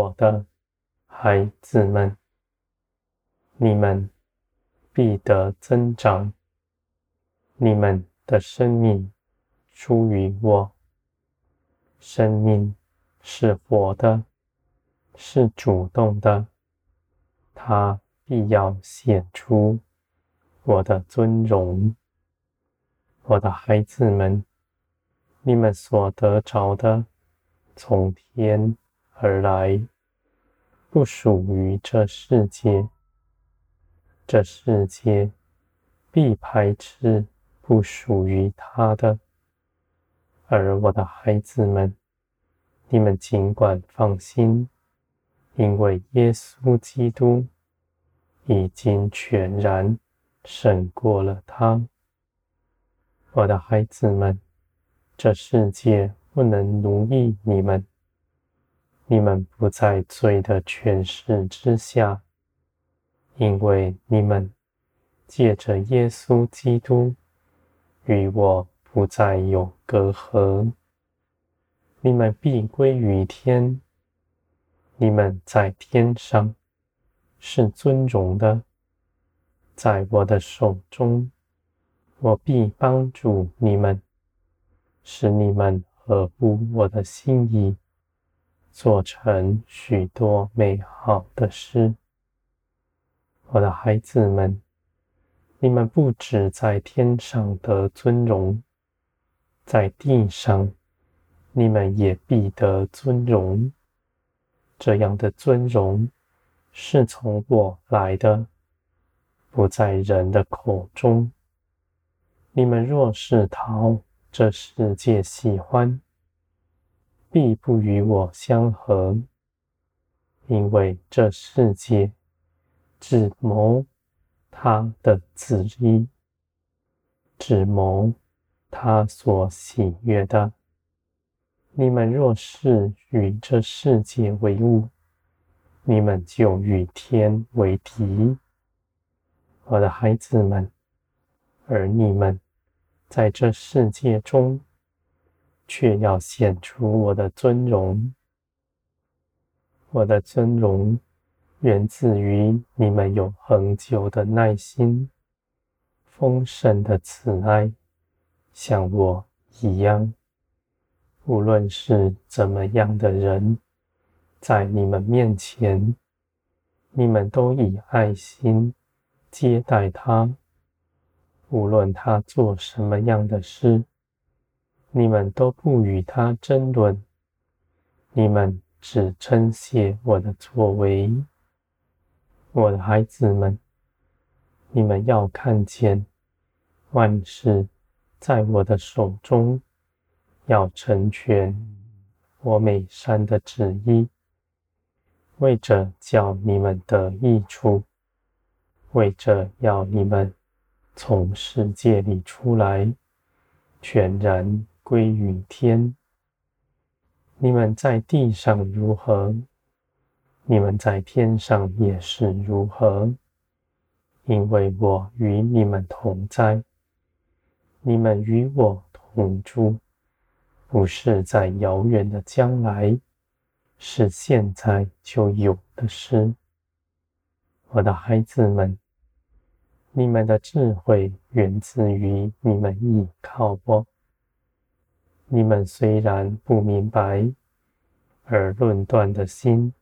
我的孩子们，你们必得增长，你们的生命出于我，生命是活的，是主动的，它必要显出我的尊荣。我的孩子们，你们所得着的，从天而来，不属于这世界。这世界必排斥不属于他的。而我的孩子们，你们尽管放心，因为耶稣基督已经全然胜过了他。我的孩子们，这世界不能奴役你们，你们不在罪的权势之下，因为你们借着耶稣基督与我不再有隔阂，你们必归于天，你们在天上是尊荣的，在我的手中。我必帮助你们，使你们合乎我的心意，做成许多美好的事。我的孩子们，你们不止在天上得尊荣，在地上你们也必得尊荣。这样的尊荣是从我来的，不在人的口中。你们若是讨这世界喜欢，必不与我相合，因为这世界只谋他的旨意，只谋他所喜悦的。你们若是与这世界为伍，你们就与天为敌。我的孩子们。而你们在这世界中，却要显出我的尊荣。我的尊荣源自于你们有恒久的耐心、丰盛的慈爱，像我一样。无论是怎么样的人，在你们面前，你们都以爱心接待他。无论他做什么样的事，你们都不与他争论，你们只称谢我的作为。我的孩子们，你们要看见万事在我的手中，要成全我美善的旨意，为着叫你们得益处，为着要你们。从世界里出来，全然归于天。你们在地上如何，你们在天上也是如何。因为我与你们同在，你们与我同住，不是在遥远的将来，是现在就有的事。我的孩子们。你们的智慧源自于你们倚靠我。你们虽然不明白，而论断的心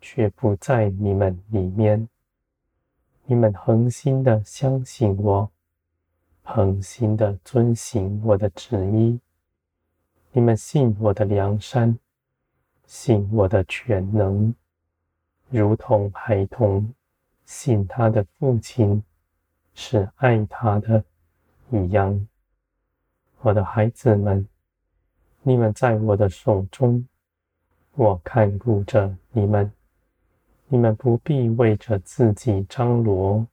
却不在你们里面。你们恒心的相信我，恒心的遵行我的旨意。你们信我的良善，信我的全能，如同孩童信他的父亲。是爱他的一样，我的孩子们，你们在我的手中，我看顾着你们，你们不必为着自己张罗，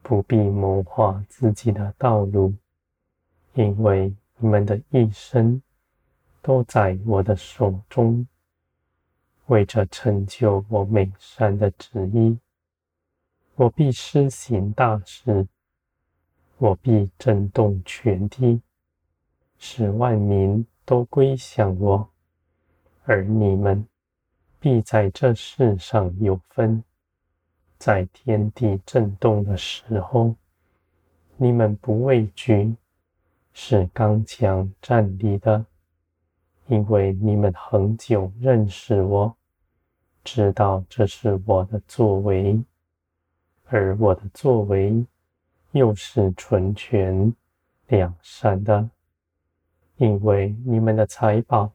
不必谋划自己的道路，因为你们的一生都在我的手中，为着成就我美善的旨意。我必施行大事，我必震动全地，使万民都归向我，而你们必在这世上有分。在天地震动的时候，你们不畏惧，是刚强站立的，因为你们恒久认识我，知道这是我的作为，而我的作为又是纯全良善的。因为你们的财宝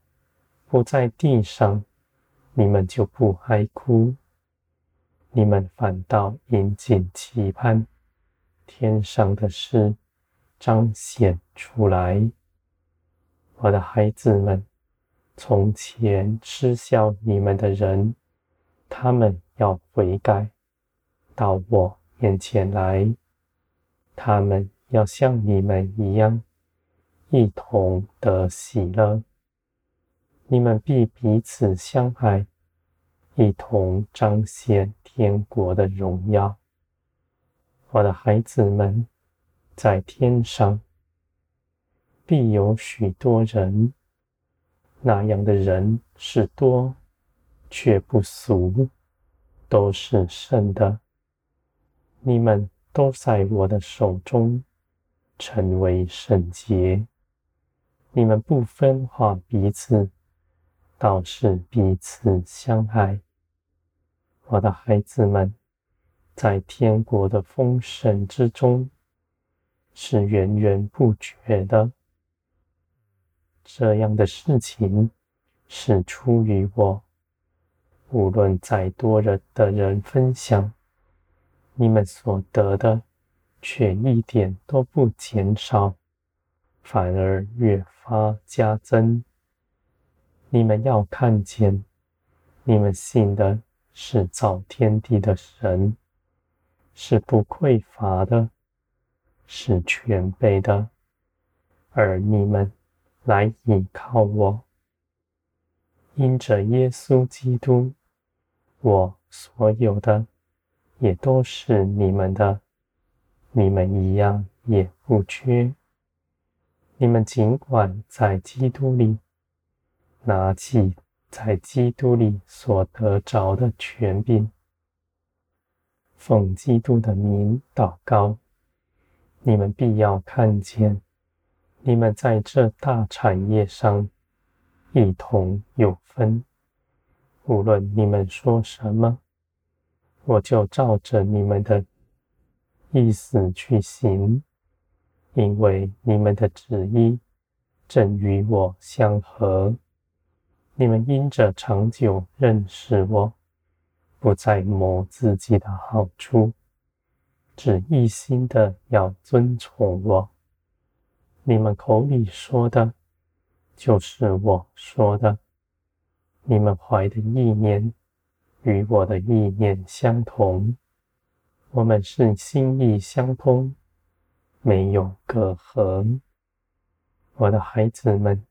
不在地上，你们就不哀哭。你们反倒殷切期盼天上的事彰显出来。我的孩子们，从前嗤笑你们的人，他们要悔改，到我面前来。他们要像你们一样，一同得喜乐。你们必彼此相爱。一同彰显天国的荣耀。我的孩子们，在天上必有许多人，那样的人是多，却不俗，都是圣的。你们都在我的手中，成为圣洁。你们不分化彼此，倒是彼此相爱。我的孩子们，在天国的丰盛之中，是源源不绝的。这样的事情是出于我。无论再多人的人分享，你们所得的，却一点都不减少，反而越发加增。你们要看见，你们信的。是造天地的神，是不匮乏的，是全备的，而你们来倚靠我，因着耶稣基督，我所有的也都是你们的，你们一样也不缺。你们尽管在基督里拿起。在基督里所得着的权柄，奉基督的名祷告，你们必要看见，你们在这大产业上一同有分。无论你们说什么，我就照着你们的意思去行，因为你们的旨意正与我相合。你们因着长久认识我，不再谋自己的好处，只一心的要遵从我。你们口里说的，就是我说的。你们怀的意念，与我的意念相同。我们是心意相通，没有隔阂。我的孩子们。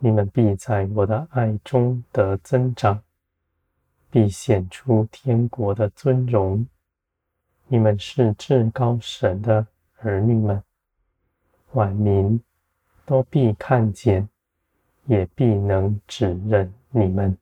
你们必在我的爱中得增长，必显出天国的尊荣。你们是至高神的儿女们，万民都必看见，也必能指认你们。